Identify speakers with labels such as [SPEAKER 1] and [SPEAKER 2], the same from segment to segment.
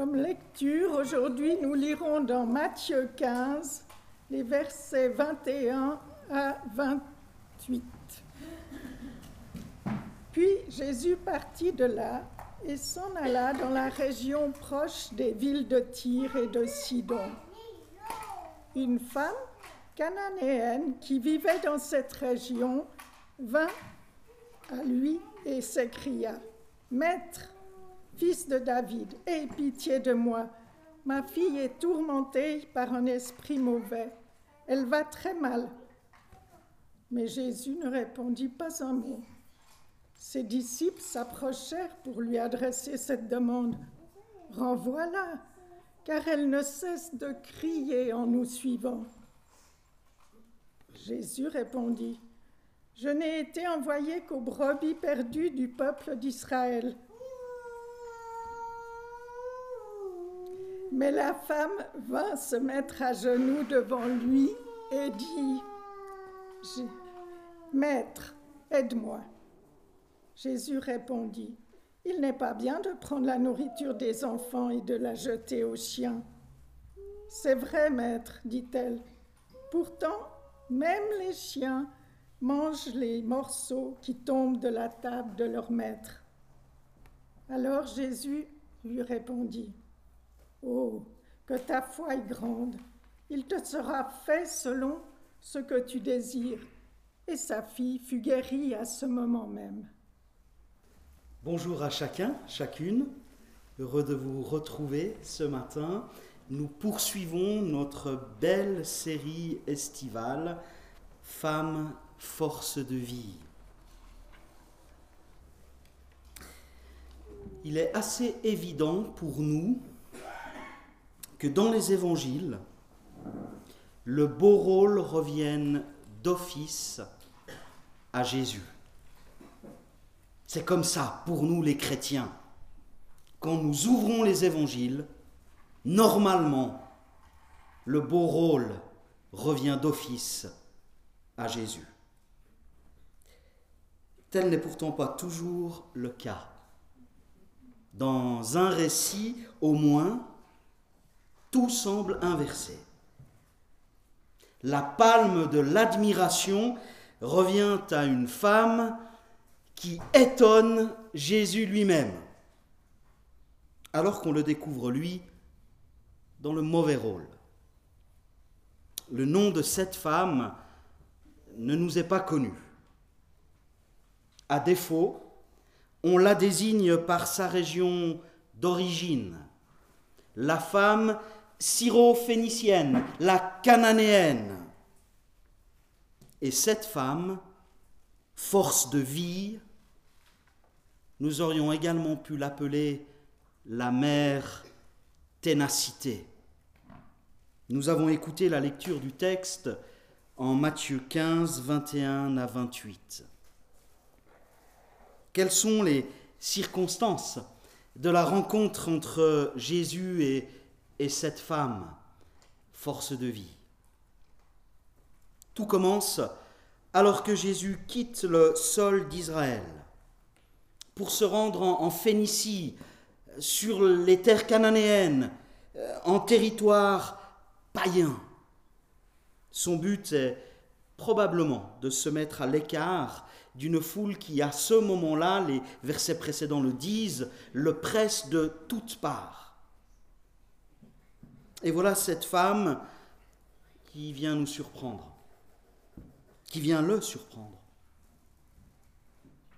[SPEAKER 1] Comme lecture, aujourd'hui, nous lirons dans Matthieu 15 les versets 21 à 28. Puis Jésus partit de là et s'en alla dans la région proche des villes de Tyr et de Sidon. Une femme cananéenne qui vivait dans cette région vint à lui et s'écria, Maître, fils de David, aie pitié de moi. Ma fille est tourmentée par un esprit mauvais. Elle va très mal. Mais Jésus ne répondit pas un mot. Ses disciples s'approchèrent pour lui adresser cette demande. Renvoie-la, car elle ne cesse de crier en nous suivant. Jésus répondit, Je n'ai été envoyé qu'aux brebis perdues du peuple d'Israël. Mais la femme vint se mettre à genoux devant lui et dit, Maître, aide-moi. Jésus répondit, Il n'est pas bien de prendre la nourriture des enfants et de la jeter aux chiens. C'est vrai, maître, dit-elle. Pourtant, même les chiens mangent les morceaux qui tombent de la table de leur maître. Alors Jésus lui répondit, Oh, que ta foi est grande, il te sera fait selon ce que tu désires. Et sa fille fut guérie à ce moment même.
[SPEAKER 2] Bonjour à chacun, chacune. Heureux de vous retrouver ce matin. Nous poursuivons notre belle série estivale Femmes, force de vie. Il est assez évident pour nous que dans les évangiles, le beau rôle revienne d'office à Jésus. C'est comme ça pour nous les chrétiens. Quand nous ouvrons les évangiles, normalement, le beau rôle revient d'office à Jésus. Tel n'est pourtant pas toujours le cas. Dans un récit, au moins, tout semble inversé. La palme de l'admiration revient à une femme qui étonne Jésus lui-même, alors qu'on le découvre lui dans le mauvais rôle. Le nom de cette femme ne nous est pas connu. À défaut, on la désigne par sa région d'origine, la femme syro-phénicienne, la cananéenne. Et cette femme, force de vie, nous aurions également pu l'appeler la mère ténacité. Nous avons écouté la lecture du texte en Matthieu 15, 21 à 28. Quelles sont les circonstances de la rencontre entre Jésus et, et cette femme, force de vie Tout commence alors que Jésus quitte le sol d'Israël pour se rendre en, Phénicie, sur les terres cananéennes, euh, en territoire païen. Son but est probablement de se mettre à l'écart d'une foule qui, à ce moment-là, les versets précédents le disent, le presse de toutes parts. Et voilà cette femme qui vient nous surprendre, qui vient le surprendre.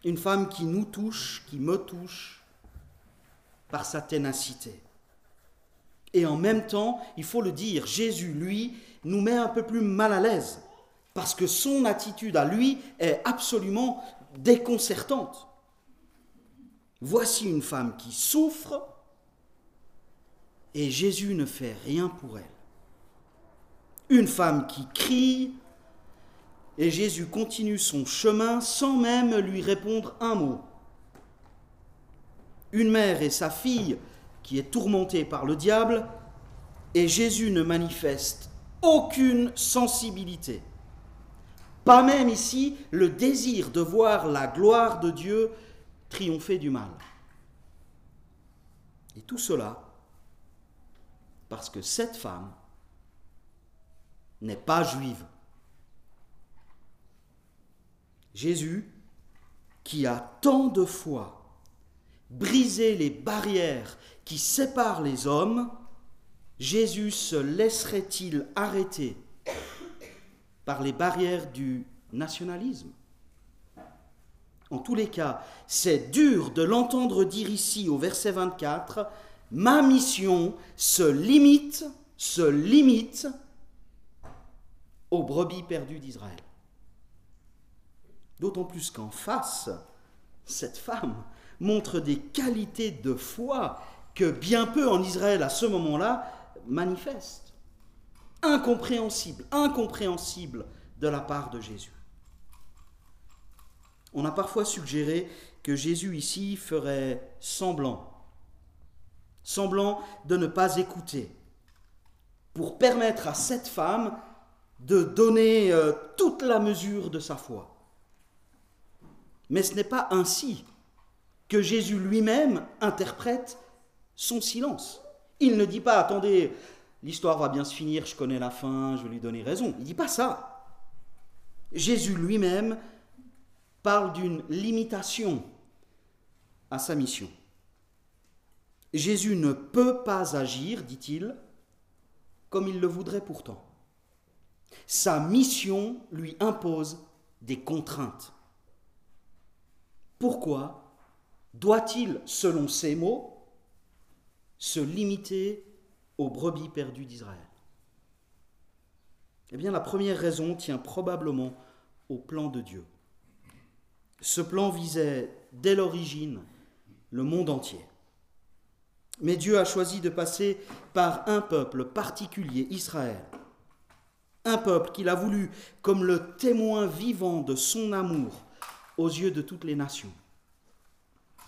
[SPEAKER 2] Une femme qui nous touche, qui me touche par sa ténacité. Et en même temps, il faut le dire, Jésus, lui, nous met un peu plus mal à l'aise, parce que son attitude à lui est absolument déconcertante. Voici une femme qui souffre et Jésus ne fait rien pour elle. Une femme qui crie et Jésus continue son chemin sans même lui répondre un mot. Une mère et sa fille qui est tourmentée par le diable, et Jésus ne manifeste aucune sensibilité. Pas même ici le désir de voir la gloire de Dieu triompher du mal. Et tout cela parce que cette femme n'est pas juive. Jésus, qui a tant de fois brisé les barrières qui séparent les hommes, Jésus se laisserait-il arrêter par les barrières du nationalisme? En tous les cas, c'est dur de l'entendre dire ici au verset 24, Ma mission se limite, se limite aux brebis perdues d'Israël. D'autant plus qu'en face, cette femme montre des qualités de foi que bien peu en Israël à ce moment-là manifestent. Incompréhensible, incompréhensible de la part de Jésus. On a parfois suggéré que Jésus ici ferait semblant, semblant de ne pas écouter, pour permettre à cette femme de donner euh, toute la mesure de sa foi. Mais ce n'est pas ainsi que Jésus lui-même interprète son silence. Il ne dit pas, attendez, l'histoire va bien se finir, je connais la fin, je vais lui donner raison. Il ne dit pas ça. Jésus lui-même parle d'une limitation à sa mission. Jésus ne peut pas agir, dit-il, comme il le voudrait pourtant. Sa mission lui impose des contraintes. Pourquoi doit-il, selon ces mots, se limiter aux brebis perdues d'Israël? Eh bien, la première raison tient probablement au plan de Dieu. Ce plan visait dès l'origine le monde entier. Mais Dieu a choisi de passer par un peuple particulier, Israël. Un peuple qu'il a voulu comme le témoin vivant de son amour aux yeux de toutes les nations.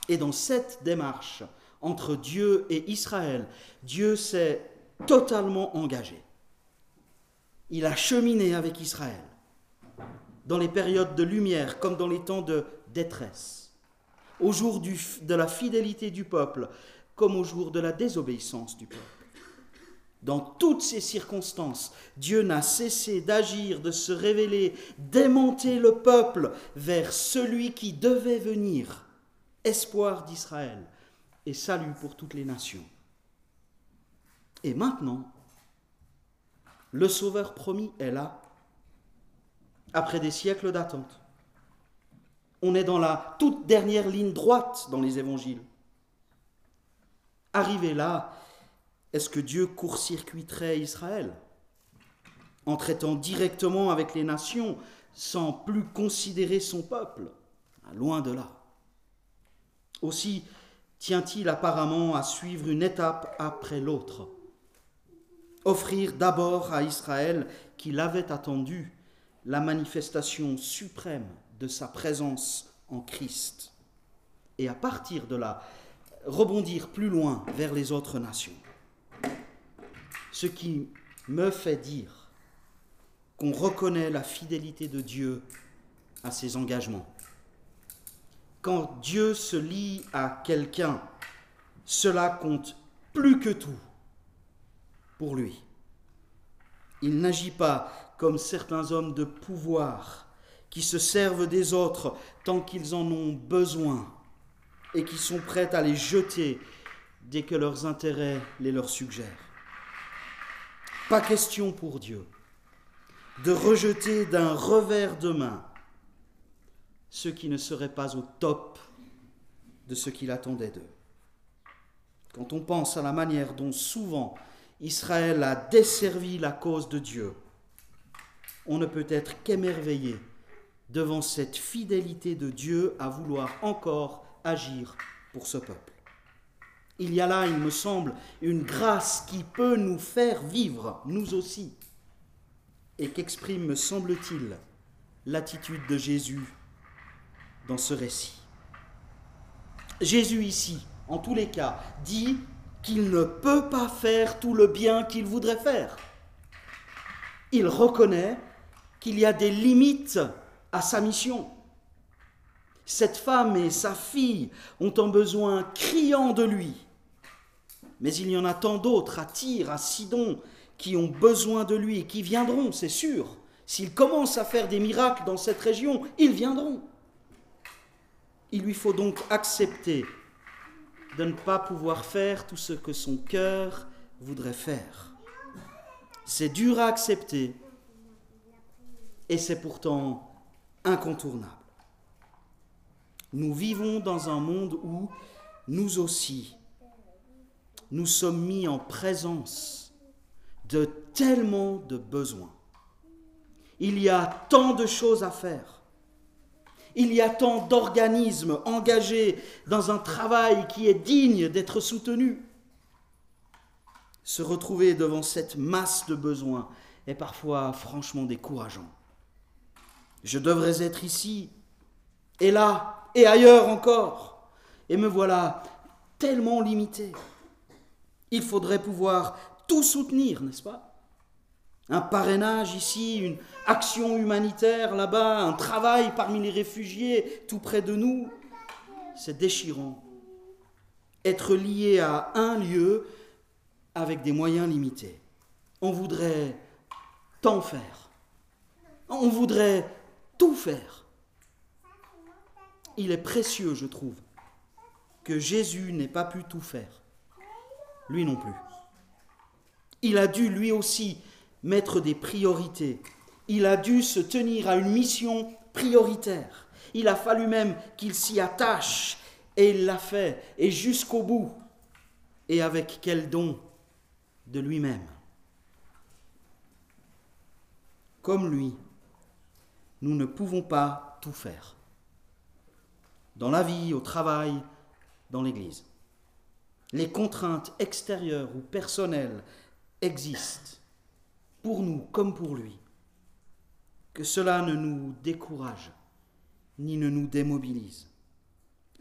[SPEAKER 2] Et dans cette démarche entre Dieu et Israël, Dieu s'est totalement engagé. Il a cheminé avec Israël dans les périodes de lumière comme dans les temps de détresse, au jour de la fidélité du peuple comme au jour de la désobéissance du peuple. Dans toutes ces circonstances, Dieu n'a cessé d'agir, de se révéler, d'aimanter le peuple vers celui qui devait venir, espoir d'Israël et salut pour toutes les nations. Et maintenant, le Sauveur promis est là, après des siècles d'attente. On est dans la toute dernière ligne droite dans les évangiles. Arrivé là, est-ce que Dieu court-circuiterait Israël en traitant directement avec les nations sans plus considérer son peuple? Ah, Loin de là. Aussi tient-il apparemment à suivre une étape après l'autre. Offrir d'abord à Israël, qu'il avait attendu, la manifestation suprême de sa présence en Christ. Et à partir de là, rebondir plus loin vers les autres nations ce qui me fait dire qu'on reconnaît la fidélité de Dieu à ses engagements. Quand Dieu se lie à quelqu'un, cela compte plus que tout pour lui. Il n'agit pas comme certains hommes de pouvoir qui se servent des autres tant qu'ils en ont besoin et qui sont prêts à les jeter dès que leurs intérêts les leur suggèrent. Pas question pour Dieu de rejeter d'un revers de main ceux qui ne seraient pas au top de ce qu'il attendait d'eux. Quand on pense à la manière dont souvent Israël a desservi la cause de Dieu, on ne peut être qu'émerveillé devant cette fidélité de Dieu à vouloir encore agir pour ce peuple. Il y a là, il me semble, une grâce qui peut nous faire vivre, nous aussi, et qu'exprime, me semble-t-il, l'attitude de Jésus dans ce récit. Jésus ici, en tous les cas, dit qu'il ne peut pas faire tout le bien qu'il voudrait faire. Il reconnaît qu'il y a des limites à sa mission. Cette femme et sa fille ont un besoin criant de lui Mais il y en a tant d'autres à Tyr, à Sidon, qui ont besoin de lui et qui viendront, c'est sûr. S'il commence à faire des miracles dans cette région, ils viendront. Il lui faut donc accepter de ne pas pouvoir faire tout ce que son cœur voudrait faire. C'est dur à accepter et c'est pourtant incontournable. Nous vivons dans un monde où nous aussi, nous sommes mis en présence de tellement de besoins. Il y a tant de choses à faire. Il y a tant d'organismes engagés dans un travail qui est digne d'être soutenu. Se retrouver devant cette masse de besoins est parfois franchement décourageant. Je devrais être ici, et là, et ailleurs encore, et me voilà tellement limité. Il faudrait pouvoir tout soutenir, n'est-ce pas? Un parrainage ici, une action humanitaire là-bas, un travail parmi les réfugiés tout près de nous. C'est déchirant. Être lié à un lieu avec des moyens limités. On voudrait tant faire. On voudrait tout faire. Il est précieux, je trouve, que Jésus n'ait pas pu tout faire. Lui non plus. Il a dû lui aussi mettre des priorités. Il a dû se tenir à une mission prioritaire. Il a fallu même qu'il s'y attache, et il l'a fait, et jusqu'au bout. Et avec quel don de lui-même. Comme lui, nous ne pouvons pas tout faire. Dans la vie, au travail, dans l'Église. Les contraintes extérieures ou personnelles existent pour nous comme pour lui. Que cela ne nous décourage ni ne nous démobilise,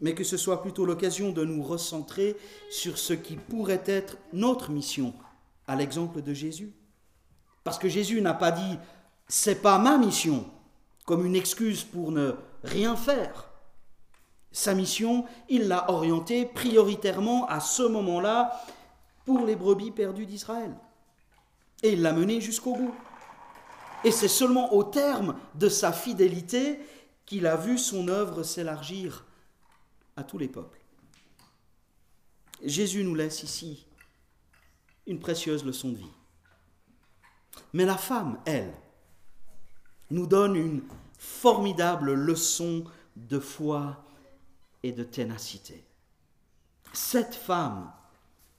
[SPEAKER 2] mais que ce soit plutôt l'occasion de nous recentrer sur ce qui pourrait être notre mission, à l'exemple de Jésus. Parce que Jésus n'a pas dit c'est pas ma mission comme une excuse pour ne rien faire. Sa mission, il l'a orientée prioritairement à ce moment-là pour les brebis perdues d'Israël. Et il l'a mené jusqu'au bout. Et c'est seulement au terme de sa fidélité qu'il a vu son œuvre s'élargir à tous les peuples. Jésus nous laisse ici une précieuse leçon de vie. Mais la femme, elle, nous donne une formidable leçon de foi et de ténacité. Cette femme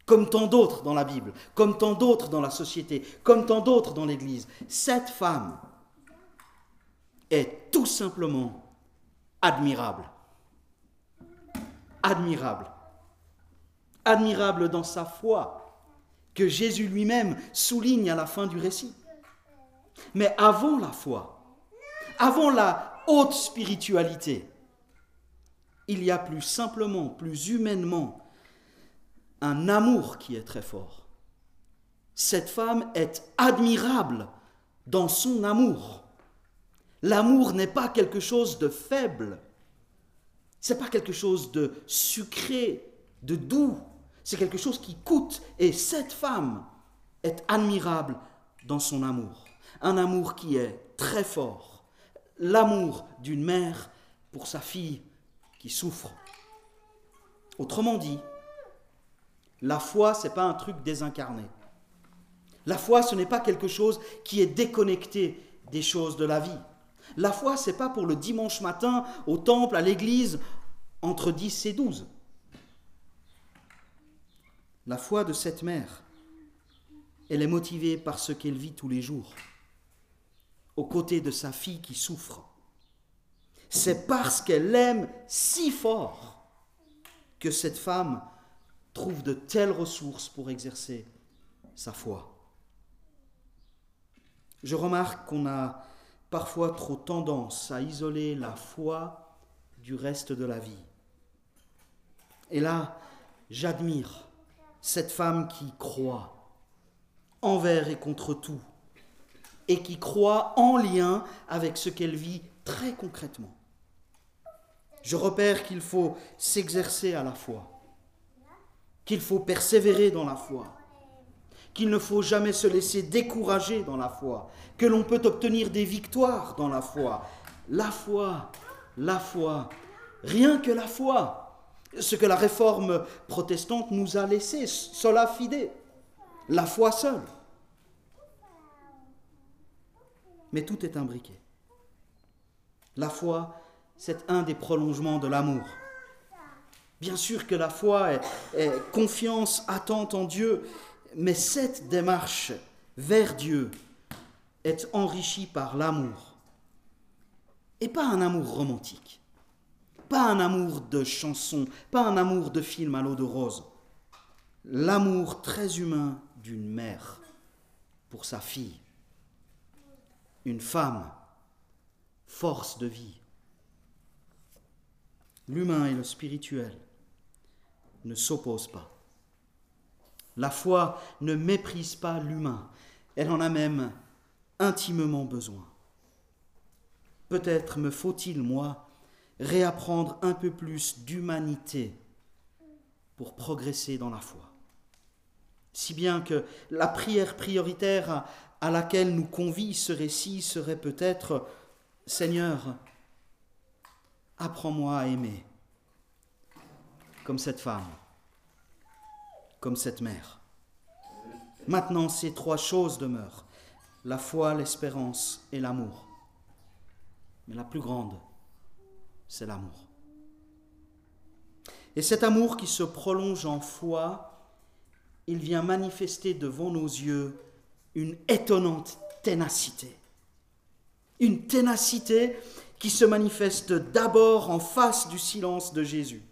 [SPEAKER 2] comme tant d'autres dans la Bible, comme tant d'autres dans la société, comme tant d'autres dans l'Église. Cette femme est tout simplement admirable. Admirable. Admirable dans sa foi, que Jésus lui-même souligne à la fin du récit. Mais avant la foi, avant la haute spiritualité, il y a plus simplement, plus humainement, un amour qui est très fort. Cette femme est admirable dans son amour. L'amour n'est pas quelque chose de faible. C'est pas quelque chose de sucré, de doux. C'est quelque chose qui coûte. Et cette femme est admirable dans son amour. Un amour qui est très fort. L'amour d'une mère pour sa fille qui souffre. Autrement dit, la foi, ce n'est pas un truc désincarné. La foi, ce n'est pas quelque chose qui est déconnecté des choses de la vie. La foi, ce n'est pas pour le dimanche matin au temple, à l'église, entre 10 et 12. La foi de cette mère, elle est motivée par ce qu'elle vit tous les jours, aux côtés de sa fille qui souffre. C'est parce qu'elle aime si fort que cette femme trouve de telles ressources pour exercer sa foi. Je remarque qu'on a parfois trop tendance à isoler la foi du reste de la vie. Et là, j'admire cette femme qui croit envers et contre tout, et qui croit en lien avec ce qu'elle vit très concrètement. Je repère qu'il faut s'exercer à la foi qu'il faut persévérer dans la foi, qu'il ne faut jamais se laisser décourager dans la foi, que l'on peut obtenir des victoires dans la foi. La foi, la foi, rien que la foi. Ce que la réforme protestante nous a laissé, sola fide, la foi seule. Mais tout est imbriqué. La foi, c'est un des prolongements de l'amour. Bien sûr que la foi est, confiance, attente en Dieu, mais cette démarche vers Dieu est enrichie par l'amour. Et pas un amour romantique, pas un amour de chanson, pas un amour de film à l'eau de rose. L'amour très humain d'une mère pour sa fille. Une femme, force de vie. L'humain et le spirituel ne s'oppose pas. La foi ne méprise pas l'humain, elle en a même intimement besoin. Peut-être me faut-il, moi, réapprendre un peu plus d'humanité pour progresser dans la foi. Si bien que la prière prioritaire à, laquelle nous convie ce récit serait peut-être Seigneur, apprends-moi à aimer comme cette femme, comme cette mère. Maintenant, ces trois choses demeurent, la foi, l'espérance et l'amour. Mais la plus grande, c'est l'amour. Et cet amour qui se prolonge en foi, il vient manifester devant nos yeux une étonnante ténacité. Une ténacité qui se manifeste d'abord en face du silence de Jésus.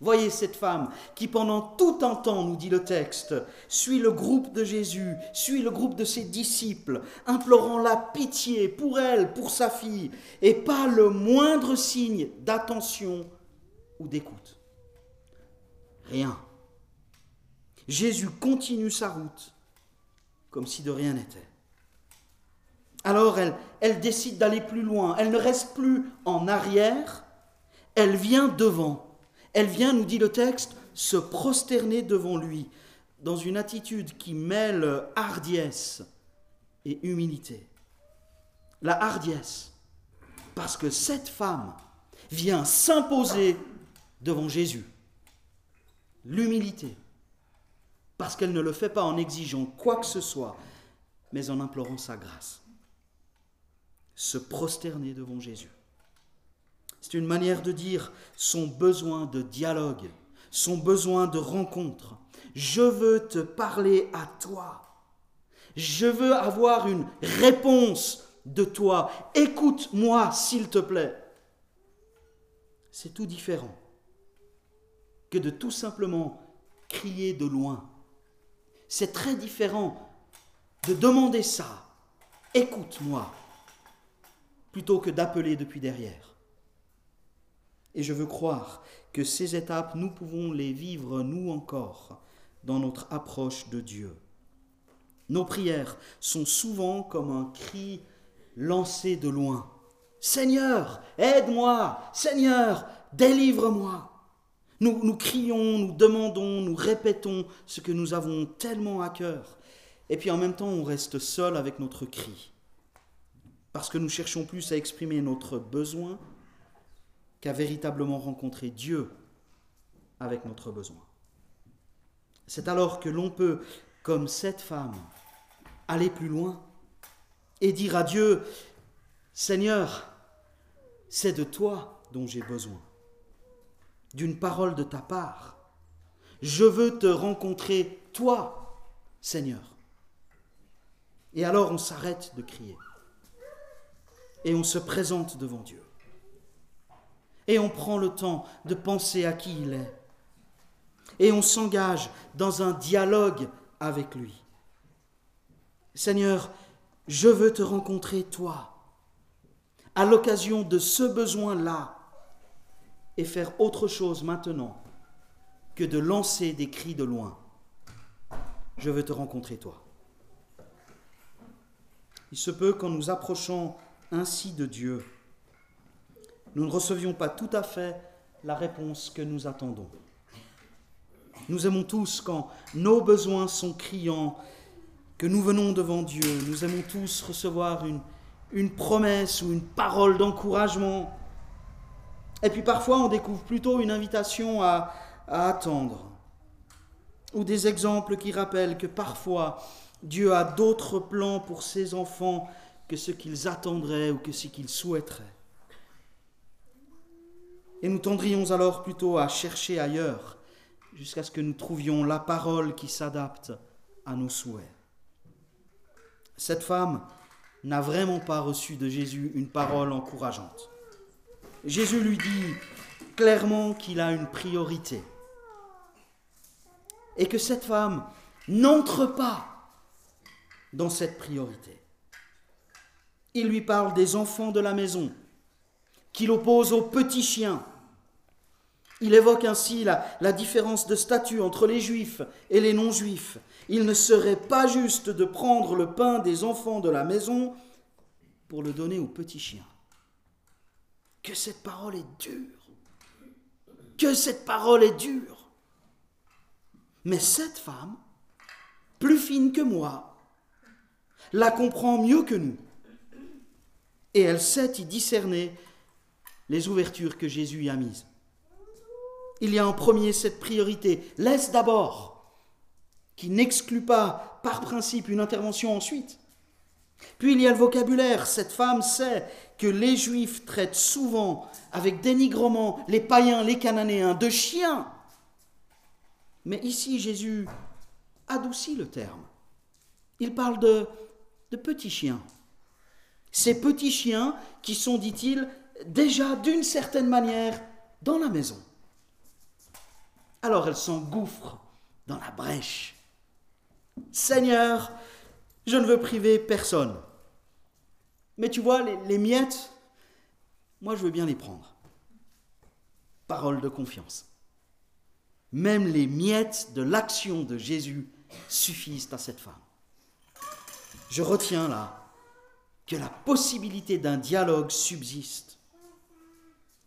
[SPEAKER 2] Voyez cette femme qui pendant tout un temps, nous dit le texte, suit le groupe de Jésus, suit le groupe de ses disciples, implorant la pitié pour elle, pour sa fille, et pas le moindre signe d'attention ou d'écoute. Rien. Jésus continue sa route comme si de rien n'était. Alors elle, décide d'aller plus loin, elle ne reste plus en arrière, elle vient devant elle vient, nous dit le texte, se prosterner devant lui dans une attitude qui mêle hardiesse et humilité. La hardiesse, parce que cette femme vient s'imposer devant Jésus. L'humilité, parce qu'elle ne le fait pas en exigeant quoi que ce soit, mais en implorant sa grâce. Se prosterner devant Jésus. C'est une manière de dire son besoin de dialogue, son besoin de rencontre. Je veux te parler à toi. Je veux avoir une réponse de toi. Écoute-moi, s'il te plaît. C'est tout différent que de tout simplement crier de loin. C'est très différent de demander ça. Écoute-moi, plutôt que d'appeler depuis derrière. Et je veux croire que ces étapes, nous pouvons les vivre, nous encore, dans notre approche de Dieu. Nos prières sont souvent comme un cri lancé de loin. Seigneur, aide-moi, Seigneur, délivre-moi. Nous, nous crions, nous demandons, nous répétons ce que nous avons tellement à cœur. Et puis en même temps, on reste seul avec notre cri. Parce que nous cherchons plus à exprimer notre besoin qu'à véritablement rencontrer Dieu avec notre besoin. C'est alors que l'on peut, comme cette femme, aller plus loin et dire à Dieu, Seigneur, c'est de toi dont j'ai besoin, d'une parole de ta part. Je veux te rencontrer, toi, Seigneur. Et alors on s'arrête de crier et on se présente devant Dieu et on prend le temps de penser à qui il est. Et on s'engage dans un dialogue avec lui. Seigneur, je veux te rencontrer toi, à l'occasion de ce besoin-là, et faire autre chose maintenant que de lancer des cris de loin. Je veux te rencontrer toi. Il se peut qu'en nous approchant ainsi de Dieu, nous ne recevions pas tout à fait la réponse que nous attendons. Nous aimons tous quand nos besoins sont criants, que nous venons devant Dieu. Nous aimons tous recevoir une, une promesse ou une parole d'encouragement. Et puis parfois, on découvre plutôt une invitation à, à attendre. Ou des exemples qui rappellent que parfois, Dieu a d'autres plans pour ses enfants que ce qu'ils attendraient ou que ce qu'ils souhaiteraient. Et nous tendrions alors plutôt à chercher ailleurs jusqu'à ce que nous trouvions la parole qui s'adapte à nos souhaits. Cette femme n'a vraiment pas reçu de Jésus une parole encourageante. Jésus lui dit clairement qu'il a une priorité et que cette femme n'entre pas dans cette priorité. Il lui parle des enfants de la maison, qu'il oppose aux petits chiens. Il évoque ainsi la, différence de statut entre les juifs et les non-juifs. Il ne serait pas juste de prendre le pain des enfants de la maison pour le donner aux petits chiens. Que cette parole est dure. Que cette parole est dure. Mais cette femme, plus fine que moi, la comprend mieux que nous. Et elle sait y discerner les ouvertures que Jésus y a mises. Il y a en premier cette priorité. Laisse d'abord, qui n'exclut pas par principe une intervention ensuite. Puis il y a le vocabulaire. Cette femme sait que les Juifs traitent souvent avec dénigrement les païens, les Cananéens, de chiens. Mais ici, Jésus adoucit le terme. Il parle de, de petits chiens. Ces petits chiens qui sont, dit-il, déjà d'une certaine manière dans la maison. Alors elle s'engouffre dans la brèche. Seigneur, je ne veux priver personne. Mais tu vois, les, les, miettes, moi je veux bien les prendre. Parole de confiance. Même les miettes de l'action de Jésus suffisent à cette femme. Je retiens là que la possibilité d'un dialogue subsiste.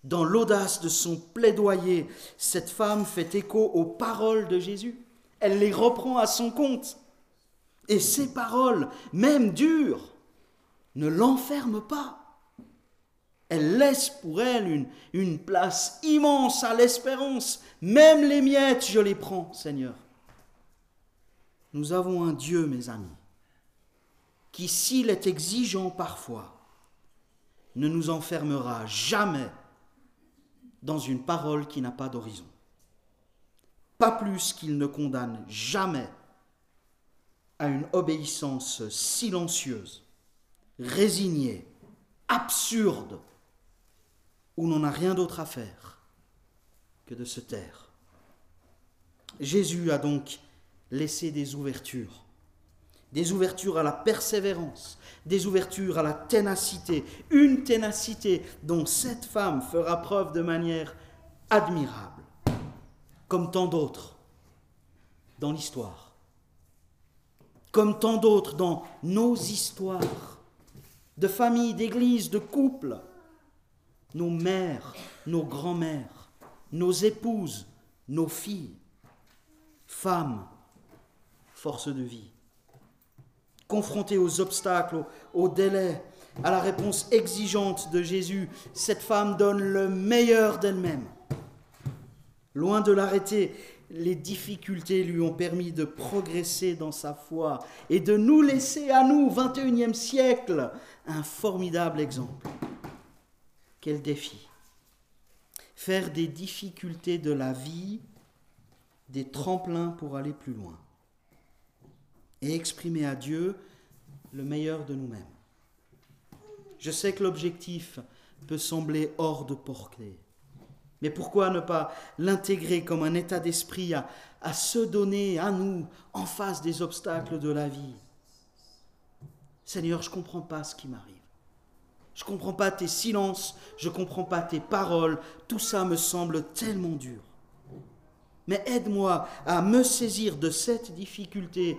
[SPEAKER 2] Dans l'audace de son plaidoyer, cette femme fait écho aux paroles de Jésus. Elle les reprend à son compte. Et ces paroles, même dures, ne l'enferment pas. Elle laisse pour elle une, une place immense à l'espérance. Même les miettes, je les prends, Seigneur. Nous avons un Dieu, mes amis, qui, s'il est exigeant parfois, ne nous enfermera jamais dans une parole qui n'a pas d'horizon. Pas plus qu'il ne condamne jamais à une obéissance silencieuse, résignée, absurde, où l'on n'a rien d'autre à faire que de se taire. Jésus a donc laissé des ouvertures, des ouvertures à la persévérance, des ouvertures à la ténacité, une ténacité dont cette femme fera preuve de manière admirable, comme tant d'autres dans l'histoire comme tant d'autres dans nos histoires, de familles, d'églises, de couples, nos mères, nos grands-mères, nos épouses, nos filles, femmes, force de vie. Confrontées aux obstacles, aux délais, à la réponse exigeante de Jésus, cette femme donne le meilleur d'elle-même. Loin de l'arrêter, les difficultés lui ont permis de progresser dans sa foi et de nous laisser à nous, 21e siècle, un formidable exemple. Quel défi Faire des difficultés de la vie des tremplins pour aller plus loin et exprimer à Dieu le meilleur de nous-mêmes. Je sais que l'objectif peut sembler hors de portée. Mais pourquoi ne pas l'intégrer comme un état d'esprit à, à se donner à nous en face des obstacles de la vie? Seigneur, je ne comprends pas ce qui m'arrive. Je ne comprends pas tes silences, je ne comprends pas tes paroles, tout ça me semble tellement dur. Mais aide-moi à me saisir de cette difficulté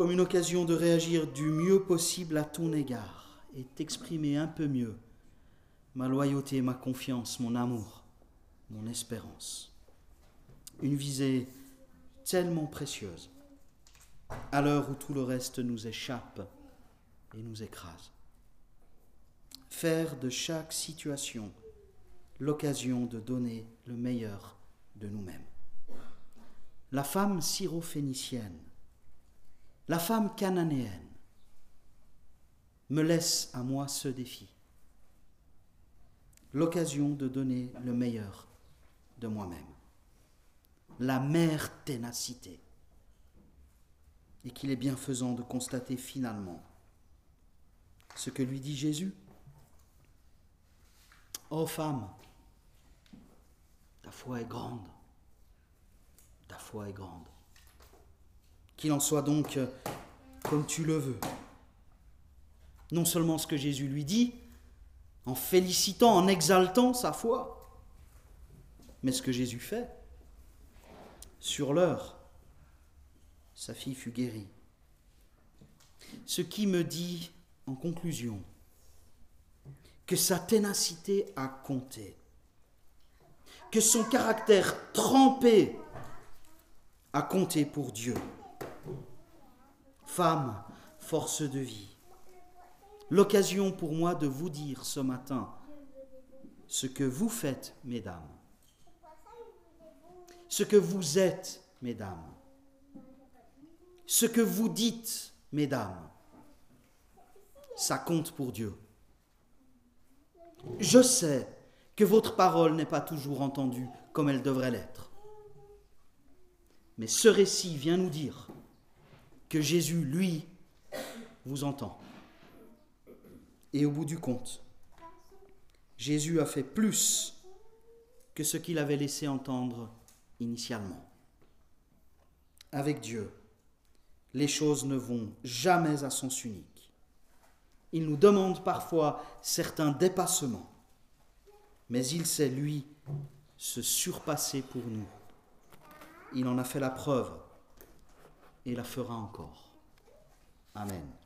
[SPEAKER 2] comme une occasion de réagir du mieux possible à ton égard et t'exprimer un peu mieux ma loyauté, ma confiance, mon amour mon espérance. Une visée tellement précieuse, à l'heure où tout le reste nous échappe et nous écrase. Faire de chaque situation l'occasion de donner le meilleur de nous-mêmes. La femme syrophénicienne, la femme cananéenne, me laisse à moi ce défi, l'occasion de donner le meilleur de moi-même, la mère ténacité, et qu'il est bienfaisant de constater finalement ce que lui dit Jésus. Ô femme, ta foi est grande, ta foi est grande. Qu'il en soit donc comme tu le veux. Non seulement ce que Jésus lui dit, en félicitant, en exaltant sa foi, mais ce que Jésus fait. Sur l'heure, sa fille fut guérie. Ce qui me dit, en conclusion, que sa ténacité a compté, que son caractère trempé a compté pour Dieu. Femme, force de vie, l'occasion pour moi de vous dire ce matin ce que vous faites, mesdames, ce que vous êtes, mesdames, ce que vous dites, mesdames, ça compte pour Dieu. Je sais que votre parole n'est pas toujours entendue comme elle devrait l'être. Mais ce récit vient nous dire que Jésus, lui, vous entend. Et au bout du compte, Jésus a fait plus que ce qu'il avait laissé entendre initialement. Avec Dieu, les choses ne vont jamais à sens unique. Il nous demande parfois certains dépassements, mais il sait, lui, se surpasser pour nous. Il en a fait la preuve et la fera encore. Amen.